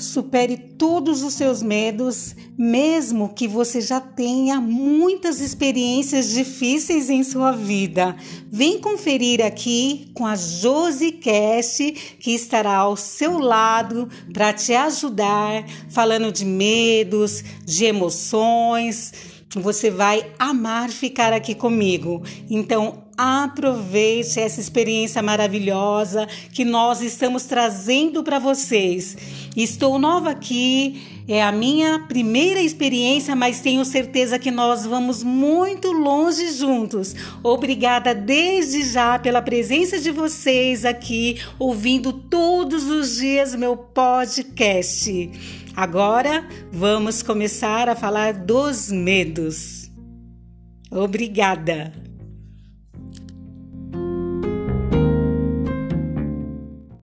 Supere todos os seus medos, mesmo que você já tenha muitas experiências difíceis em sua vida. Vem conferir aqui com a Josi Cast, que estará ao seu lado para te ajudar, falando de medos, de emoções. Você vai amar ficar aqui comigo. Então, aproveite essa experiência maravilhosa que nós estamos trazendo para vocês. Estou nova aqui, é a minha primeira experiência, mas tenho certeza que nós vamos muito longe juntos. Obrigada desde já pela presença de vocês aqui, ouvindo todos os dias meu podcast. Agora vamos começar a falar dos medos. Obrigada!